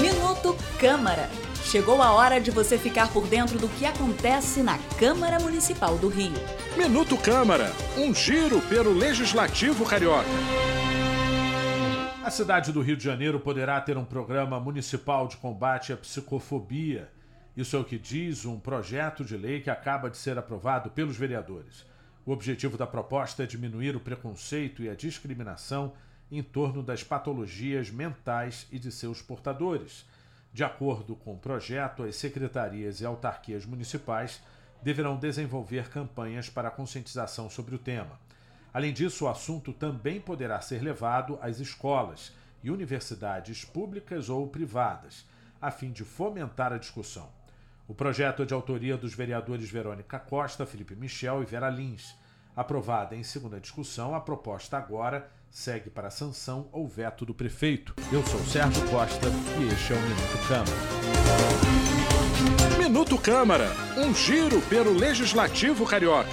Minuto Câmara. Chegou a hora de você ficar por dentro do que acontece na Câmara Municipal do Rio. Minuto Câmara, um giro pelo Legislativo Carioca. A cidade do Rio de Janeiro poderá ter um programa municipal de combate à psicofobia. Isso é o que diz um projeto de lei que acaba de ser aprovado pelos vereadores. O objetivo da proposta é diminuir o preconceito e a discriminação em torno das patologias mentais e de seus portadores. De acordo com o projeto, as secretarias e autarquias municipais deverão desenvolver campanhas para conscientização sobre o tema. Além disso, o assunto também poderá ser levado às escolas e universidades públicas ou privadas, a fim de fomentar a discussão. O projeto é de autoria dos vereadores Verônica Costa, Felipe Michel e Vera Lins. Aprovada em segunda discussão, a proposta agora segue para sanção ou veto do prefeito. Eu sou Sérgio Costa e este é o Minuto Câmara. Minuto Câmara, um giro pelo Legislativo Carioca.